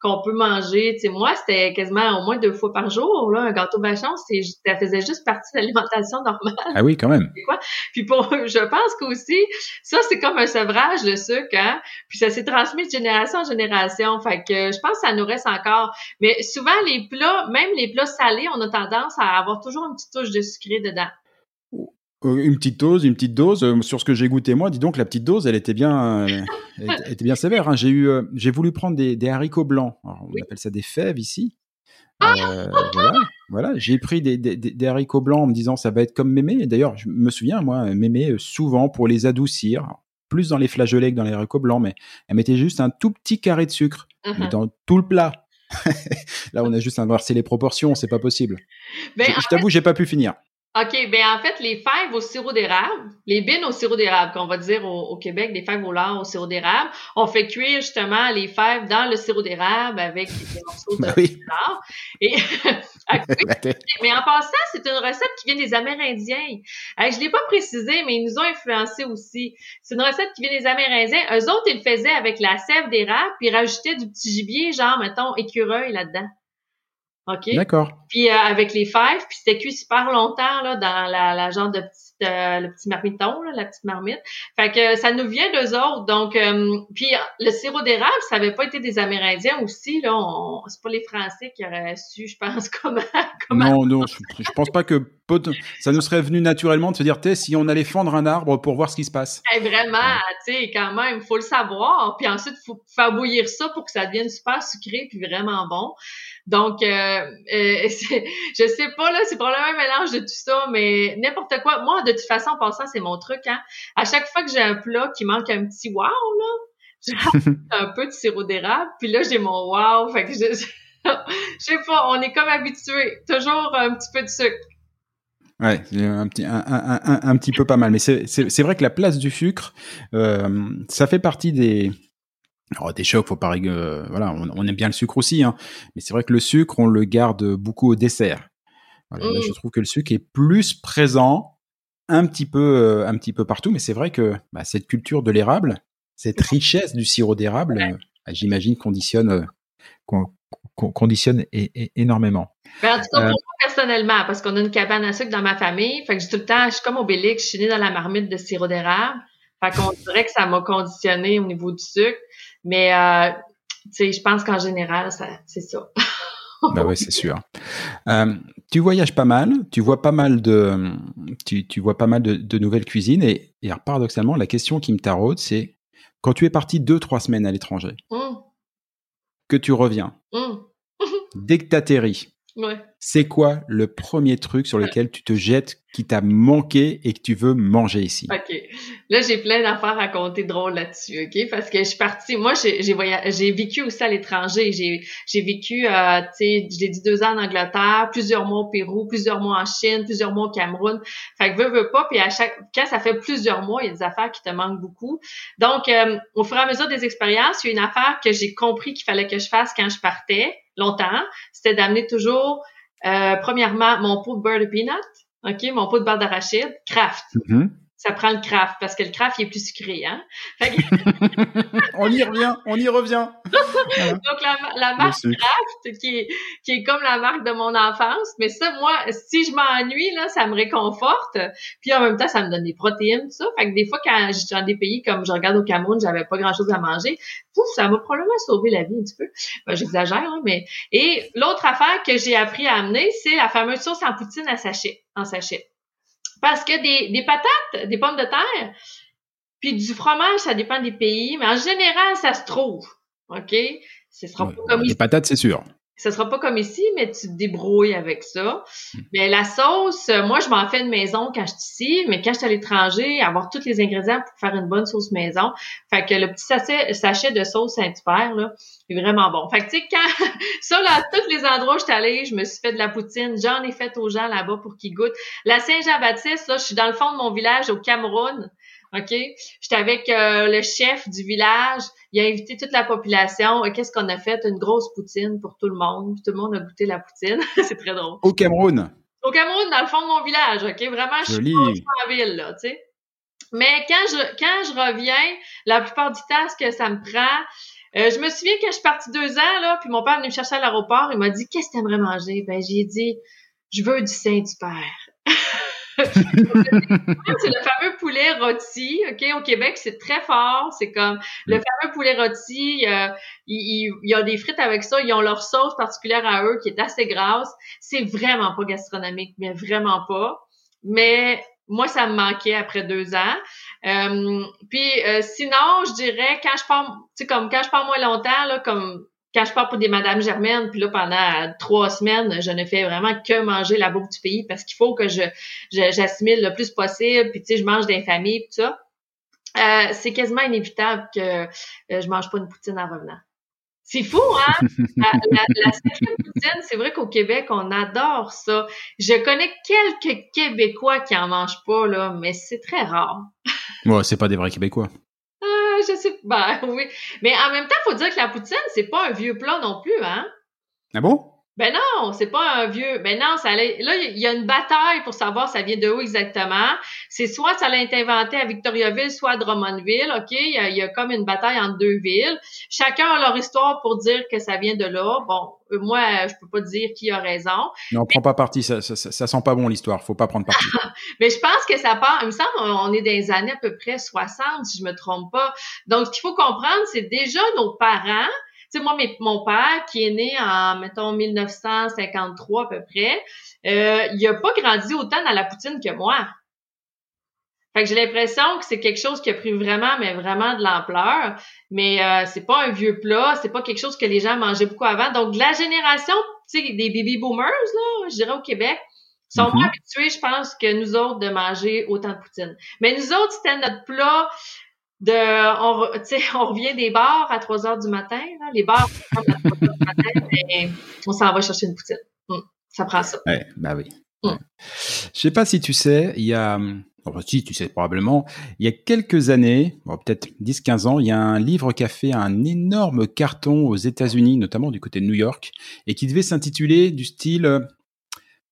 Qu'on peut manger. Tu sais, moi, c'était quasiment au moins deux fois par jour. Là, un gâteau vachon, c'est, ça faisait juste partie de l'alimentation normale. Ah oui, quand même. [LAUGHS] Quoi? Puis pour, je pense qu'aussi, ça, c'est comme un sevrage, de sucre, hein? Puis ça s'est transmis de génération en génération. Fait que je pense que ça nous reste encore. Mais souvent, les plats, même les plats salés, on a tendance à avoir toujours une petite touche de sucré dedans. Euh, une petite dose, une petite dose. Euh, sur ce que j'ai goûté moi, dis donc la petite dose, elle était bien, euh, elle était bien sévère. Hein. J'ai eu, j'ai voulu prendre des, des haricots blancs. on appelle ça des fèves ici. Voilà, voilà. J'ai pris des, des, des, haricots blancs en me disant ça va être comme mémé. D'ailleurs, je me souviens moi, mémé souvent pour les adoucir, plus dans les flageolets que dans les haricots blancs, mais elle mettait juste un tout petit carré de sucre uh-huh. dans tout le plat. [LAUGHS] Là, on a juste inversé les proportions, c'est pas possible. je, je t'avoue, j'ai pas pu finir. OK, ben en fait, les fèves au sirop d'érable, les bines au sirop d'érable, qu'on va dire au, Québec, des fèves au lard au sirop d'érable, on fait cuire justement les fèves dans le sirop d'érable avec des morceaux de ben lard. Et [LAUGHS] mais en passant, c'est une recette qui vient des Amérindiens. je l'ai pas précisé, mais ils nous ont influencés aussi. C'est une recette qui vient des Amérindiens. Eux autres, ils le faisaient avec la sève d'érable, puis ils rajoutaient du petit gibier, genre, mettons, écureuil là-dedans. OK? D'accord. Puis euh, avec les fèves, puis c'était cuit super longtemps là, dans la, la genre de petite, euh, le petit marmiton, là, la petite marmite. Fait que ça nous vient d'eux autres. Donc, euh, puis le sirop d'érable, ça avait pas été des Amérindiens aussi. Là, c'est pas les Français qui auraient su, je pense, [LAUGHS] comment. comment non, non, je, je, pense pas que ça nous serait venu naturellement de se dire, si on allait fendre un arbre pour voir ce qui se passe. Eh, vraiment, tu sais, quand même, faut le savoir. Puis ensuite, faut faire bouillir ça pour que ça devienne super sucré puis vraiment bon. Donc, euh, euh, [LAUGHS] je sais pas, là, c'est probablement un mélange de tout ça, mais n'importe quoi. Moi, de toute façon, en passant, c'est mon truc, hein. À chaque fois que j'ai un plat qui manque un petit wow, là, [LAUGHS] un peu de sirop d'érable, puis là, j'ai mon wow. Fait que je, je sais pas, on est comme habitué. Toujours un petit peu de sucre. Ouais, un petit, un, un, un, petit peu pas mal. Mais c'est vrai que la place du sucre, euh, ça fait partie des, alors, des chocs, faut pas euh, voilà, on, aime bien le sucre aussi, hein, mais c'est vrai que le sucre, on le garde beaucoup au dessert. Voilà, là, je mmh. trouve que le sucre est plus présent un petit peu, euh, un petit peu partout, mais c'est vrai que bah, cette culture de l'érable, cette richesse du sirop d'érable, euh, j'imagine conditionne, conditionne énormément. Ben, en tout cas, pour moi, personnellement, parce qu'on a une cabane à sucre dans ma famille, fait que j'ai tout le temps, je suis comme Obélix, je suis née dans la marmite de sirop d'érable. Fait qu'on [LAUGHS] dirait que ça m'a conditionné au niveau du sucre. Mais, euh, tu sais, je pense qu'en général, c'est ça. bah oui, c'est sûr. Euh, tu voyages pas mal, tu vois pas mal de, tu, tu vois pas mal de, de nouvelles cuisines et, et alors, paradoxalement, la question qui me taraude, c'est quand tu es parti deux, trois semaines à l'étranger, Hum, que tu reviens, hum. [LAUGHS] dès que t'atterris, Ouais. c'est quoi le premier truc sur lequel tu te jettes qui t'a manqué et que tu veux manger ici OK. Là, j'ai plein d'affaires à raconter drôles là-dessus, OK? Parce que je suis partie, moi, j'ai j'ai j'ai vécu aussi à l'étranger. J'ai j'ai vécu, euh, tu sais, je l'ai dit, deux ans en Angleterre, plusieurs mois au Pérou, plusieurs mois en Chine, plusieurs mois au Cameroun. Fait que veux, veux pas, puis à chaque, quand ça fait plusieurs mois, il y a des affaires qui te manquent beaucoup. Donc, euh, au fur et à mesure des expériences, il y a une affaire que j'ai compris qu'il fallait que je fasse quand je partais, longtemps, c'était d'amener toujours, euh, premièrement, mon pot de beurre de peanut, OK, mon pot de beurre d'arachide, craft. Mhm. Ça prend le craft parce que le craft il est plus sucré, hein. Fait que- [LAUGHS] On y revient, on y revient. Voilà. [LAUGHS] donc la, la marque craft qui est, qui est comme la marque de mon enfance, mais ça moi si je m'ennuie là, ça me réconforte. Puis en même temps ça me donne des protéines tout ça. Fait que des fois quand je suis dans des pays comme je regarde au Cameroun, j'avais pas grand-chose à manger, pouf, ça m'a probablement sauvé la vie un petit peu. Ben, j'exagère hein, mais et l'autre affaire que j'ai appris à amener, c'est la fameuse sauce en poutine à sachet, en sachet. Parce que des, des patates, des pommes de terre, puis du fromage, ça dépend des pays, mais en général, ça se trouve. OK? Ce sera Ouais, pas comme ici. patates, c'est sûr. Ce sera pas comme ici, mais tu te débrouilles avec ça. Mais la sauce, euh, moi, je m'en fais une maison quand je suis ici, mais quand je suis à l'étranger, avoir tous les ingrédients pour faire une bonne sauce maison. Fait que le petit sachet, de sauce Saint-Hubert, là, est vraiment bon. Fait que, tu sais, quand, [LAUGHS] ça, là, tous les endroits où je suis allée, je me suis fait de la poutine. J'en ai fait aux gens là-bas pour qu'ils goûtent. La Saint-Jean-Baptiste, là, je suis dans le fond de mon village au Cameroun. OK? J'étais avec euh, le chef du village. Il a invité toute la population. Et Qu'est-ce qu'on a fait? Une grosse poutine pour tout le monde. Puis tout le monde a goûté la poutine. [LAUGHS] C'est très drôle. Au Cameroun. Au Cameroun, dans le fond de mon village, OK? Vraiment, je suis Joli. pas en ville, là, tu sais. Mais quand je, quand je reviens, la plupart du temps, ce que ça me prend, euh, je me souviens quand je suis partie deux ans, là, puis mon père est venu me chercher à l'aéroport, il m'a dit, qu'est-ce que t'aimerais manger? Ben, j'ai dit, je veux du Saint-Hubert. C'est le fameux poulet rôti, OK? Au Québec, c'est très fort. C'est comme le fameux poulet rôti. euh, y a des frites avec ça. Ils ont leur sauce particulière à eux qui est assez grasse. C'est vraiment pas gastronomique, mais vraiment pas. Mais moi, ça me manquait après deux ans. Euh, puis euh, sinon, je dirais quand je pars, tu sais, comme quand je pars moins longtemps, là, comme quand je pars pour des Madame Germaine, puis là, pendant trois semaines, je ne fais vraiment que manger la bouffe du pays parce qu'il faut que je, je- j'assimile le plus possible, puis tu sais, je mange des familles, puis tout ça. Euh, c'est quasiment inévitable que euh, je mange pas une poutine en revenant. C'est fou, hein? [LAUGHS] La, la, la sacrée poutine, c'est vrai qu'au Québec, on adore ça. Je connais quelques Québécois qui en mangent pas, là, mais c'est très rare. Ouais, c'est pas des vrais Québécois. Je sais pas, [LAUGHS] oui. Mais en même temps, faut dire que la poutine, c'est pas un vieux plat non plus, hein? Ah bon? Ben non, c'est pas un vieux. Ben non, ça allait- là il y a une bataille pour savoir ça vient de où exactement. C'est soit ça a été inventé à Victoriaville, soit à Drummondville, OK, il y, a, il y a comme une bataille entre deux villes. Chacun a leur histoire pour dire que ça vient de là. Bon, euh, moi je peux pas dire qui a raison, Non, prends pas parti, ça, ça, ça, sent pas bon l'histoire, faut pas prendre parti. [LAUGHS] mais je pense que ça part, il me semble on est dans les années à peu près 60 si je me trompe pas. Donc ce qu'il faut comprendre, c'est déjà nos parents sais, moi, mes- mon père, qui est né en, mettons, 1953 à peu près, euh, il a pas grandi autant dans la poutine que moi. Fait que j'ai l'impression que c'est quelque chose qui a pris vraiment, mais vraiment de l'ampleur. Mais euh, c'est pas un vieux plat, c'est pas quelque chose que les gens mangeaient beaucoup avant. Donc, la génération, tu sais, des baby boomers, là, je dirais au Québec, sont Mhm. moins habitués, je pense, que nous autres de manger autant de poutine. Mais nous autres, c'était notre plat de on, on revient des bars à 3 heures du matin là. les bars à 3 heures du matin mais on s'en va chercher une poutine Hum, ça prend ça Ouais, bah oui. Ouais. Je sais pas si tu sais, il y a, enfin si tu sais probablement, il y a quelques années, bon, peut-être 10-15 ans, il y a un livre qui a fait un énorme carton aux États-Unis, notamment du côté de New York, et qui devait s'intituler du style euh,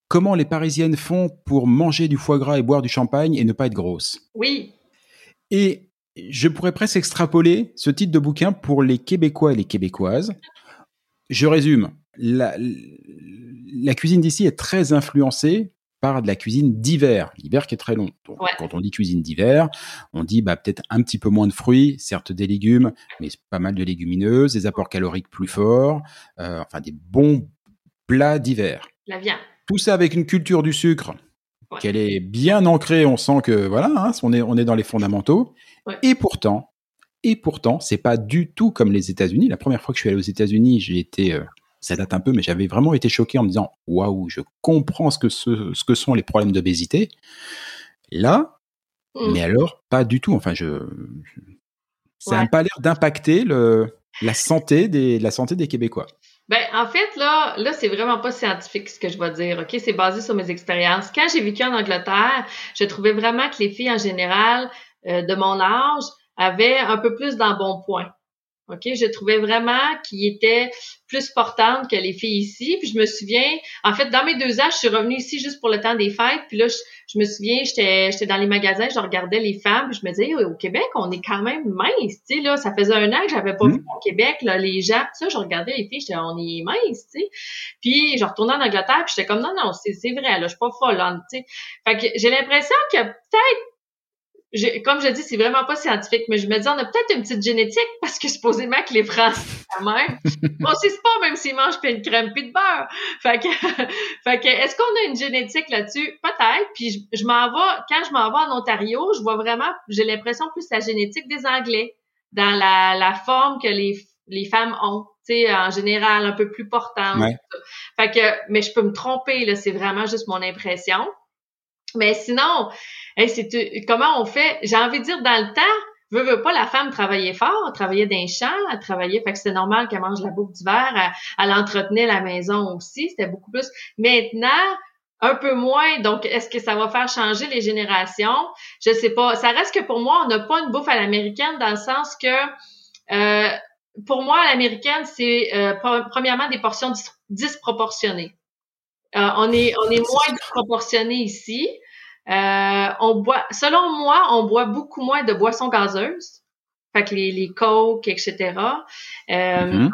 Comment les Parisiennes font pour manger du foie gras et boire du champagne et ne pas être grosses? oui Et je pourrais presque extrapoler ce titre de bouquin pour les Québécois et les Québécoises. Je résume. La- la cuisine d'ici est très influencée par de la cuisine d'hiver, l'hiver qui est très long. Donc, Ouais. quand on dit cuisine d'hiver, on dit bah, peut-être un petit peu moins de fruits, certes des légumes, mais pas mal de légumineuses, des apports caloriques plus forts, euh, enfin des bons plats d'hiver. La viande. Tout ça avec une culture du sucre Ouais. qu'elle est bien ancrée. On sent que voilà, hein, on est on est dans les fondamentaux. Ouais. Et pourtant, et pourtant, c'est pas du tout comme les États-Unis. La première fois que je suis allé aux États-Unis, j'ai été euh, ça date un peu, mais j'avais vraiment été choqué en me disant waouh, je comprends ce que ce, ce que sont les problèmes d'obésité. Là, Mm. mais alors pas du tout. Enfin, je, je- ça n'a Ouais. pas l'air d'impacter le la santé des la santé des Québécois. Ben, en fait, là, là, c'est vraiment pas scientifique ce que je vais dire, OK? C'est basé sur mes expériences. Quand j'ai vécu en Angleterre, je trouvais vraiment que les filles, en général, euh, de mon âge, avaient un peu plus d'embonpoint. OK? Je trouvais vraiment qu'ils étaient plus portantes que les filles ici. Puis je me souviens, en fait, dans mes deux ans, je suis revenue ici juste pour le temps des fêtes. Puis là, je, je me souviens, j'étais j'étais dans les magasins, je regardais les femmes, puis je me disais, au Québec, on est quand même mince, tu sais, là. Ça faisait un an que j'avais pas Mm. vu au Québec, là, les gens, tout ça, je regardais les filles, j'étais, on est mince, tu sais. Puis je retournais en Angleterre, puis j'étais comme, non, non, c'est c'est vrai, là, je suis pas folle, hein, tu sais. Fait que j'ai l'impression que peut-être comme je dis, c'est vraiment pas scientifique, mais je me dis, on a peut-être une petite génétique parce que supposément que les Français, quand même, [LAUGHS] on sait pas même s'ils mangent puis une crème puis de beurre. Fait que, [LAUGHS] fait que, est-ce qu'on a une génétique là-dessus? Peut-être. Puis je, je m'en vais, quand je m'en vais en Ontario, je vois vraiment, j'ai l'impression plus la génétique des Anglais dans la, la forme que les, les femmes ont. Tu sais, en général, un peu plus portante. Ouais. Fait que, mais je peux me tromper, là, c'est vraiment juste mon impression. Mais sinon, c'est comment on fait? J'ai envie de dire, dans le temps, veux, veux pas, la femme travaillait fort, elle travaillait dans les champs, elle travaillait, fait que c'était normal qu'elle mange la bouffe d'hiver, elle, elle entretenait la maison aussi, c'était beaucoup plus. Maintenant, un peu moins, donc est-ce que ça va faire changer les générations? Je sais pas. Ça reste que pour moi, on n'a pas une bouffe à l'américaine dans le sens que euh, pour moi, l'américaine, c'est euh, pre- premièrement des portions dis- disproportionnées. Euh, on est on est moins disproportionné ici. Euh, on boit, selon moi, on boit beaucoup moins de boissons gazeuses. Fait que les, les Coke, etc. Euh, Mhm.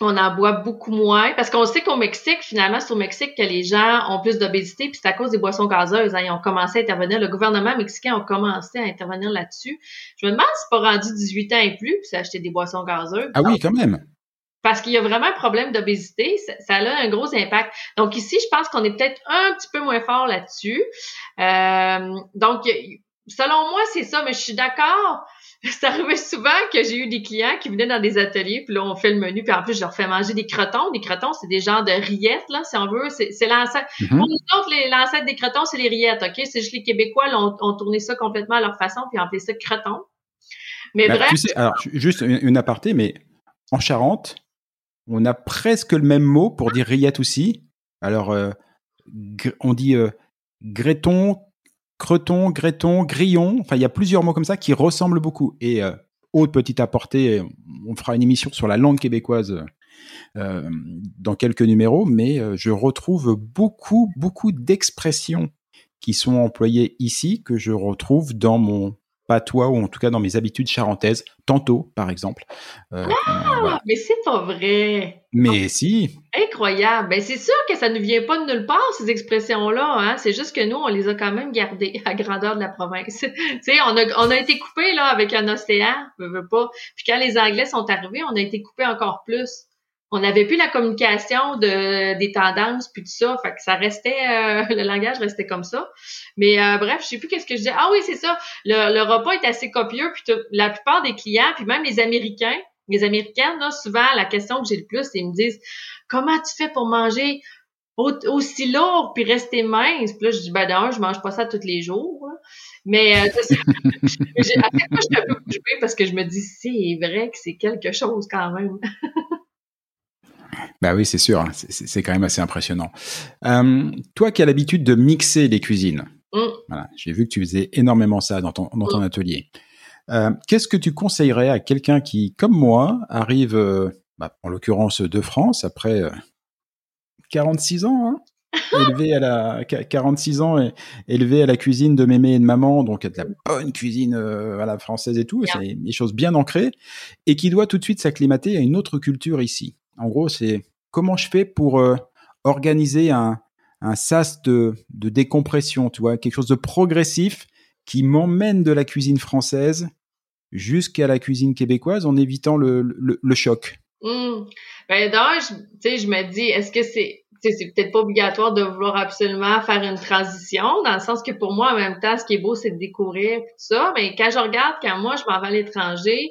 On en boit beaucoup moins parce qu'on sait qu'au Mexique, finalement, c'est au Mexique que les gens ont plus d'obésité, puis c'est à cause des boissons gazeuses. Hein, ils ont commencé à intervenir. Le gouvernement mexicain a commencé à intervenir là-dessus. Je me demande si c'est pas rendu 18 ans et plus, puis c'est acheter des boissons gazeuses. Ah oui, quand même. Parce qu'il y a vraiment un problème d'obésité, ça, ça a un gros impact. Donc ici, je pense qu'on est peut-être un petit peu moins fort là-dessus. Euh, donc, selon moi, c'est ça, mais je suis d'accord. [LAUGHS] Ça arrivait souvent que j'ai eu des clients qui venaient dans des ateliers, puis là, on fait le menu, puis en plus, je leur fais manger des crotons. Des crotons, c'est des genres de rillettes, là, si on veut. C'est l'ancêtre. Mhm. Pour nous autres, l'ancêtre des crotons, c'est les rillettes, OK? C'est juste les Québécois, là, ont, tourné ça complètement à leur façon, puis ont appelé ça crotons. Mais Bah, bref, tu sais, alors ju- juste une, une aparté, mais en Charente, on a presque le même mot pour dire rillette aussi. Alors, euh, on dit euh, gréton, creton, gréton, grillon. Enfin, il y a plusieurs mots comme ça qui ressemblent beaucoup. Et euh, autre petite aparté, on fera une émission sur la langue québécoise euh, dans quelques numéros, mais je retrouve beaucoup, beaucoup d'expressions qui sont employées ici que je retrouve dans mon patois ou en tout cas dans mes habitudes charentaises. Tantôt, par exemple. Euh, voilà. mais c'est pas vrai. Mais si, Incroyable. Ben, c'est sûr que ça ne vient pas de nulle part, ces expressions-là. Hein? C'est juste que nous, on les a quand même gardées [LAUGHS] à grandeur de la province. [LAUGHS] tu on a, on a été coupé là avec un océan, veux, veux pas. Puis quand les Anglais sont arrivés, on a été coupé encore plus. On n'avait plus la communication de des tendances puis tout ça, fait que ça restait euh, [LAUGHS] le langage restait comme ça. Mais euh, bref, je sais plus qu'est-ce que je disais. Ah oui, c'est ça. Le, le repas est assez copieux puis la plupart des clients puis même les Américains, les Américaines là, souvent la question que j'ai le plus, ils me disent comment tu fais pour manger au- aussi lourd puis rester mince Puis là, je dis ben d'un, je mange pas ça tous les jours. Mais euh, [LAUGHS] à chaque fois, je suis un peu parce que je me dis c'est vrai que c'est quelque chose quand même. Bah oui, c'est sûr, hein, c'est- quand même assez impressionnant. Euh, toi qui as l'habitude de mixer les cuisines, Mm. voilà, j'ai vu que tu faisais énormément ça dans ton, dans ton atelier. Euh, Qu'est-ce que tu conseillerais à quelqu'un qui, comme moi, arrive, euh, bah, en l'occurrence de France, après euh, 46 ans, hein, [LAUGHS] élevé à la qu- 46 ans et élevé à la cuisine de mémé et de maman, donc de la bonne cuisine à la française et tout, c'est des choses bien ancrées, et qui doit tout de suite s'acclimater à une autre culture ici. En gros, c'est comment je fais pour euh, organiser un, un sas de, de décompression, tu vois, quelque chose de progressif qui m'emmène de la cuisine française jusqu'à la cuisine québécoise en évitant le, le, le choc. Mmh. Ben sais, je me dis, est-ce que c'est c'est peut-être pas obligatoire de vouloir absolument faire une transition, dans le sens que pour moi, en même temps, ce qui est beau, c'est de découvrir tout ça. Mais quand je regarde, quand moi, je m'en vais à l'étranger,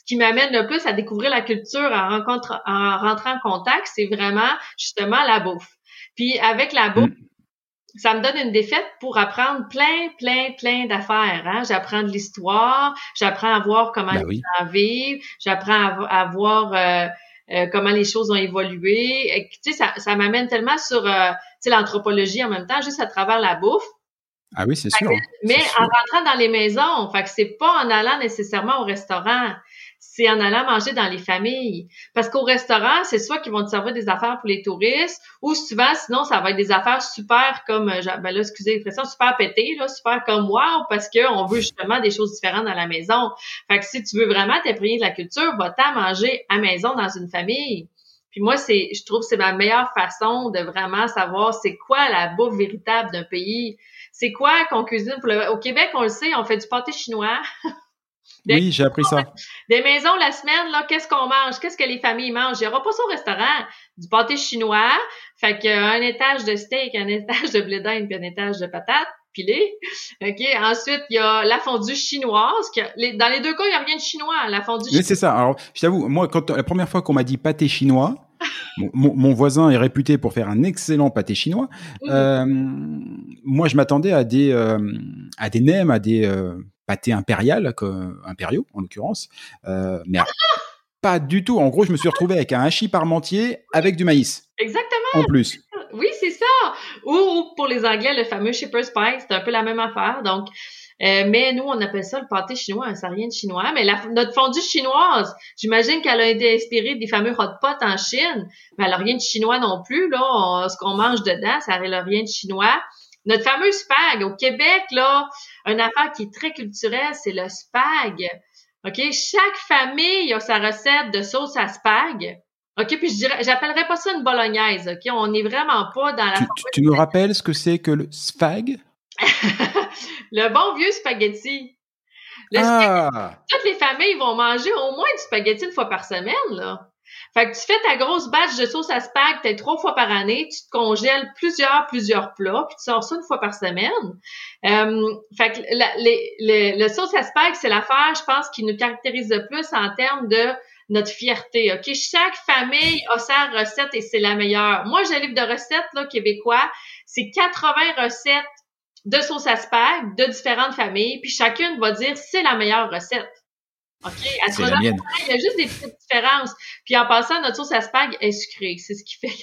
ce qui m'amène le plus à découvrir la culture en, rencontre, en rentrant en contact, c'est vraiment justement la bouffe. Puis avec la bouffe, mm. ça me donne une défaite pour apprendre plein, plein, plein d'affaires. Hein? J'apprends de l'histoire, j'apprends à voir comment ben les gens vivent, j'apprends à, voir euh, euh, comment les choses ont évolué. Tu sais, ça, ça m'amène tellement sur euh, l'anthropologie en même temps, juste à travers la bouffe. Ah oui, c'est sûr. Mais en rentrant dans les maisons, fait que c'est pas en allant nécessairement au restaurant c'est en allant manger dans les familles. Parce qu'au restaurant, c'est soit qu'ils vont te servir des affaires pour les touristes, ou souvent, sinon, ça va être des affaires super comme, euh, ben là, excusez l'expression, super pété, là, super comme wow, parce qu'on veut justement des choses différentes dans la maison. Fait que si tu veux vraiment t'imprégner de la culture, va-t'en manger à maison dans une famille. Puis moi, c'est, je trouve que c'est ma meilleure façon de vraiment savoir c'est quoi la bouffe véritable d'un pays. C'est quoi qu'on cuisine pour le... Au Québec, on le sait, on fait du pâté chinois. [LAUGHS] oui, j'ai appris ça. Des maisons la semaine, là, qu'est-ce qu'on mange? Qu'est-ce que les familles mangent? Il n'y aura pas ça au restaurant. Du pâté chinois, fait qu'un étage de steak, un [LAUGHS] étage de blé d'Inde, puis un étage de patates pilées. OK? Ensuite, il y a la fondue chinoise. dans les deux cas, il n'y a rien de chinois. La fondue Oui, c'est ça. Alors, je t'avoue, moi, quand la première fois qu'on m'a dit pâté chinois, mon, voisin est réputé pour faire un excellent pâté chinois. Mmh. Euh, moi, je m'attendais à des euh, à des nems, à des euh, pâté impérial, impériaux en l'occurrence, euh, mais pas du tout. En gros, je me suis retrouvé avec un hachis parmentier avec du maïs. Exactement. En plus. Oui, c'est ça. Ou pour les Anglais, le fameux shepherd's pie, c'est un peu la même affaire. Donc, euh, mais nous, on appelle ça le pâté chinois, ça rien de chinois. Mais notre fondue chinoise, j'imagine qu'elle a été inspirée des fameux hot pots en Chine, mais elle n'a rien de chinois non plus. Là, ce qu'on mange dedans, ça n'a rien de chinois. Notre fameux spag au Québec, là, une affaire qui est très culturelle, c'est le spag. OK? Chaque famille a sa recette de sauce à spag. OK? Puis je dirais, j'appellerais pas ça une bolognaise. OK? On n'est vraiment pas dans la. Tu, tu, me rappelles ce que c'est que le spag? [LAUGHS] le bon vieux spaghetti. Le ah! toutes les familles vont manger au moins du spaghetti une fois par semaine, là. Fait que tu fais ta grosse batch de sauce à spag peut-être trois fois par année, tu te congèles plusieurs, plusieurs plats, puis tu sors ça une fois par semaine. Euh, fait que la, les, le sauce à spag, c'est l'affaire, je pense, qui nous caractérise le plus en termes de notre fierté. OK? Chaque famille a sa recette et c'est la meilleure. Moi, j'ai un livre de recettes là, québécois. C'est 80 recettes de sauce à spag de différentes familles, puis chacune va dire c'est la meilleure recette. OK? c'est la mienne. Il y a juste des petites différences. Puis en passant, notre sauce à spag est sucrée. C'est ce qui fait.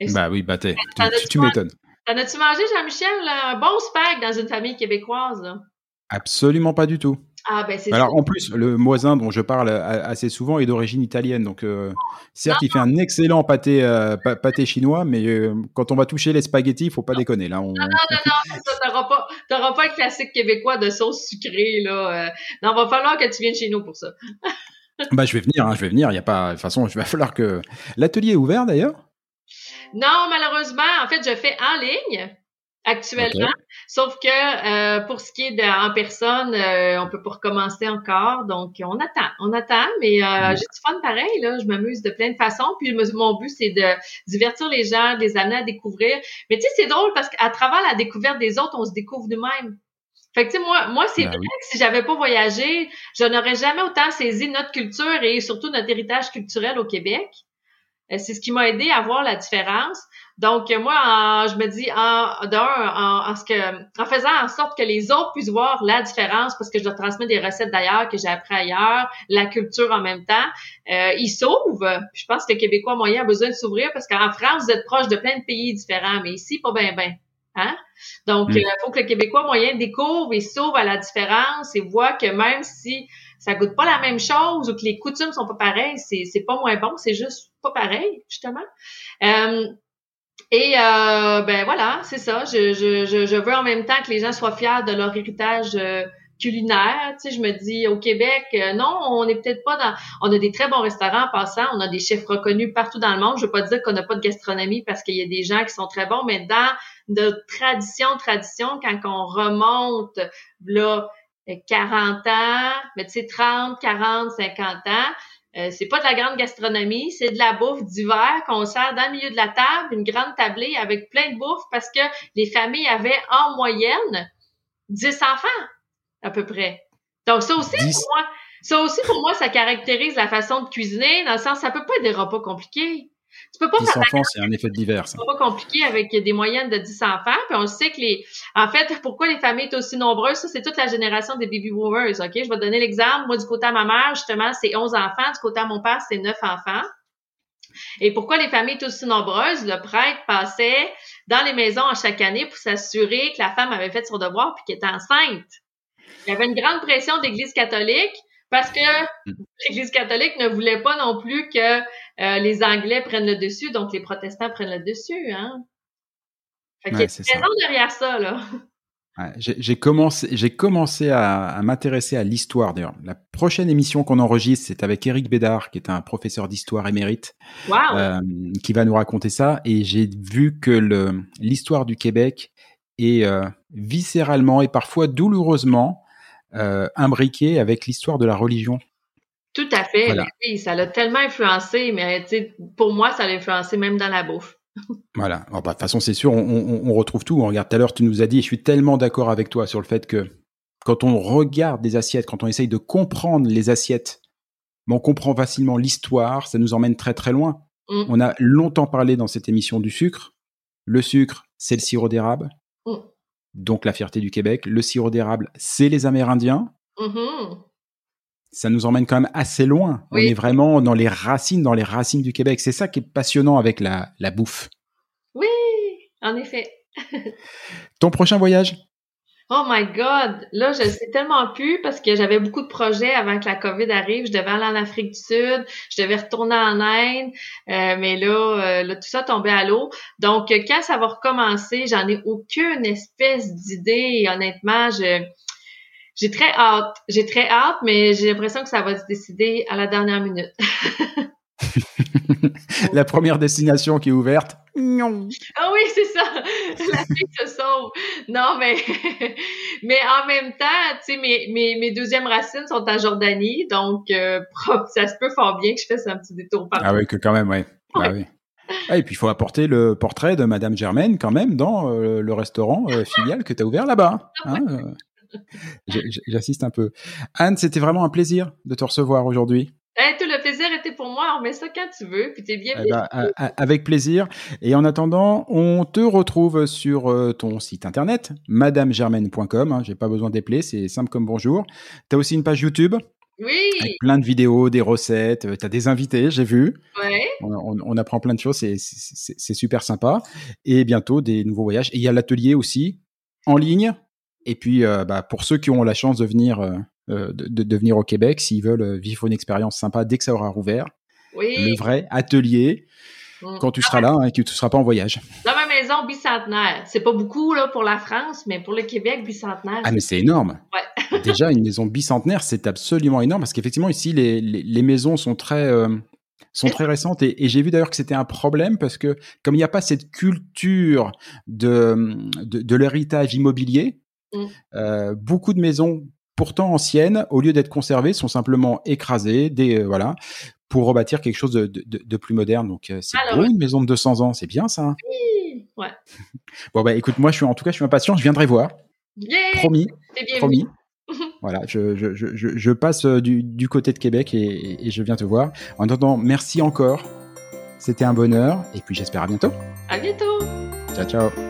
[LAUGHS] Bah oui, bah tu, tu m'étonnes. T'en as-tu mangé, Jean-Michel, un bon spag dans une famille québécoise? Là? Absolument pas du tout. Ah, ben c'est Alors en plus, le voisin dont je parle assez souvent est d'origine italienne, donc euh, certes il fait un excellent pâté euh, pâté chinois, mais euh, quand on va toucher les spaghettis, il faut pas déconner là. On... Non non non non, [LAUGHS] t'auras pas t'auras pas le classique québécois de sauce sucrée là. non, va falloir que tu viennes chez nous pour ça. [LAUGHS] bah je vais venir, hein, je vais venir. Il y a pas, de toute façon, il va falloir que l'atelier est ouvert d'ailleurs? Non, malheureusement, en fait, je fais en ligne actuellement. Sauf que euh, pour ce qui est de en personne, euh, on peut pas recommencer encore. Donc, on attend, on attend, mais euh, j'ai du fun pareil. Là, je m'amuse de plein de façons. Puis mon but, c'est de divertir les gens, de les amener à découvrir. Mais tu sais, c'est drôle parce qu'à travers la découverte des autres, on se découvre nous-mêmes. Fait que tu sais, moi, moi, c'est ben vrai que si j'avais pas voyagé, je n'aurais jamais autant saisi notre culture et surtout notre héritage culturel au Québec. Euh, c'est ce qui m'a aidé à voir la différence. Donc, moi, je me dis, en, d'un, en, en, ce que, en faisant en sorte que les autres puissent voir la différence, parce que je dois transmettre des recettes d'ailleurs que j'ai appris ailleurs, la culture en même temps, euh, ils s'ouvrent. Je pense que le Québécois moyen a besoin de s'ouvrir parce qu'en France, vous êtes proche de plein de pays différents, mais ici, pas bien, ben. Hein? Donc, il mm. faut que le Québécois moyen découvre et s'ouvre à la différence et voit que même si ça goûte pas la même chose ou que les coutumes sont pas pareilles, c'est, c'est pas moins bon, c'est juste pas pareil, justement. Euh, et euh, ben voilà, c'est ça. Je, je, je, veux en même temps que les gens soient fiers de leur héritage euh, culinaire. Tu sais, je me dis au Québec, euh, non, on n'est peut-être pas dans. On a des très bons restaurants en passant, on a des chefs reconnus partout dans le monde. Je veux pas dire qu'on n'a pas de gastronomie parce qu'il y a des gens qui sont très bons, mais dans de tradition, tradition, quand on remonte là 40 ans, mais tu sais 30, 40, 50 ans, euh, c'est pas de la grande gastronomie, c'est de la bouffe d'hiver qu'on sert dans le milieu de la table, une grande tablée avec plein de bouffe parce que les familles avaient en moyenne 10 enfants à peu près. Donc ça aussi pour moi, ça aussi pour moi ça caractérise la façon de cuisiner dans le sens ça peut pas être des repas compliqués. Tu peux pas 10 enfants, c'est un effet de divers. C'est pas compliqué avec des moyennes de 10 enfants. Puis on sait que les, en fait, pourquoi les familles sont aussi nombreuses, ça, c'est toute la génération des baby boomers, OK? Je vais te donner l'exemple. Moi, du côté de ma mère, justement, c'est 11 enfants. Du côté de mon père, c'est 9 enfants. Et pourquoi les familles sont aussi nombreuses? Le prêtre passait dans les maisons à chaque année pour s'assurer que la femme avait fait son devoir puis qu'elle était enceinte. Il y avait une grande pression d'Église catholique parce que mm. l'Église catholique ne voulait pas non plus que euh, les Anglais prennent le dessus, donc les protestants prennent le dessus. Hein? Fait qu'il y a une raison derrière ça, là. j'ai commencé, à, m'intéresser à l'histoire. D'ailleurs, la prochaine émission qu'on enregistre, c'est avec Éric Bédard, qui est un professeur d'histoire émérite, euh, qui va nous raconter ça. Et j'ai vu que l'histoire du Québec est euh, viscéralement et parfois douloureusement euh, imbriquée avec l'histoire de la religion. Tout à fait. Oui, ça l'a tellement influencé, mais pour moi, ça l'a influencé même dans la bouffe. [LAUGHS] voilà. Bah, de toute façon, c'est sûr, on, retrouve tout. On regarde tout à l'heure, tu nous as dit, je suis tellement d'accord avec toi sur le fait que quand on regarde des assiettes, quand on essaye de comprendre les assiettes, on comprend facilement l'histoire, ça nous emmène très très loin. Mm. On a longtemps parlé dans cette émission du sucre. Le sucre, c'est le sirop d'érable. Mm. Donc la fierté du Québec. Le sirop d'érable, c'est les Amérindiens. Mm-hmm ça nous emmène quand même assez loin. On est vraiment dans les racines, dans les racines du Québec. C'est ça qui est passionnant avec la, la bouffe. Oui, en effet. [LAUGHS] Ton prochain voyage? Oh my God! Là, je sais tellement plus parce que j'avais beaucoup de projets avant que la COVID arrive. Je devais aller en Afrique du Sud, je devais retourner en Inde, euh, mais là, euh, là, tout ça tombait à l'eau. Donc, quand ça va recommencer, j'en ai aucune espèce d'idée. Honnêtement, je j'ai très hâte. J'ai très hâte, mais j'ai l'impression que ça va se décider à la dernière minute. [LAUGHS] la première destination qui est ouverte. Non. Ah oui, c'est ça. [LAUGHS] La fille se sauve. Non, mais, [LAUGHS] mais en même temps, tu sais, mes, mes, mes deuxièmes racines sont en Jordanie, donc euh, ça se peut fort bien que je fasse un petit détour par Ah oui, que quand même, ouais. Ah oui. Ah, et puis il faut apporter le portrait de Madame Germaine quand même dans euh, le restaurant euh, filial que tu as ouvert là-bas. Ah hein, J'assiste un peu. Anne, c'était vraiment un plaisir de te recevoir aujourd'hui. Eh, tout le plaisir était pour moi. On met ça quand tu veux, puis t'es bien. Eh ben, avec plaisir. Et en attendant, on te retrouve sur euh, ton site internet, madamegermaine.com. Hein, J'ai pas besoin d'épeler, c'est simple comme bonjour. Tu as aussi une page YouTube? Oui. Avec plein de vidéos, des recettes. Tu as des invités, j'ai vu. Ouais. On, on, apprend plein de choses, c'est super sympa. Et bientôt des nouveaux voyages. Et il y a l'atelier aussi en ligne? Et puis, euh, bah, pour ceux qui ont la chance de venir, euh, euh, de, de, venir au Québec, s'ils veulent vivre une expérience sympa dès que ça aura rouvert, le vrai atelier, mm. quand tu seras là hein, et que tu ne seras pas en voyage. Dans ma maison bicentenaire. C'est pas beaucoup là, pour la France, mais pour le Québec, bicentenaire. Ah, mais c'est énorme. Ouais. [LAUGHS] Déjà, une maison bicentenaire, c'est absolument énorme parce qu'effectivement, ici, les, les, les, maisons sont très sont très récentes et, et j'ai vu d'ailleurs que c'était un problème parce que comme il n'y a pas cette culture de, de, de l'héritage immobilier, Mmh. Euh, beaucoup de maisons pourtant anciennes, au lieu d'être conservées, sont simplement écrasées, des, euh, voilà, pour rebâtir quelque chose de, de, de plus moderne. Donc euh, c'est une maison de 200 ans, c'est bien ça. Hein oui, ouais. [LAUGHS] bon bah écoute, moi je suis en tout cas je suis impatient, je viendrai voir. promis, promis. [LAUGHS] voilà, je, je, je, je, passe du, du côté de Québec et, et je viens te voir. En attendant, merci encore. C'était un bonheur et puis j'espère à bientôt. À bientôt. Ciao ciao.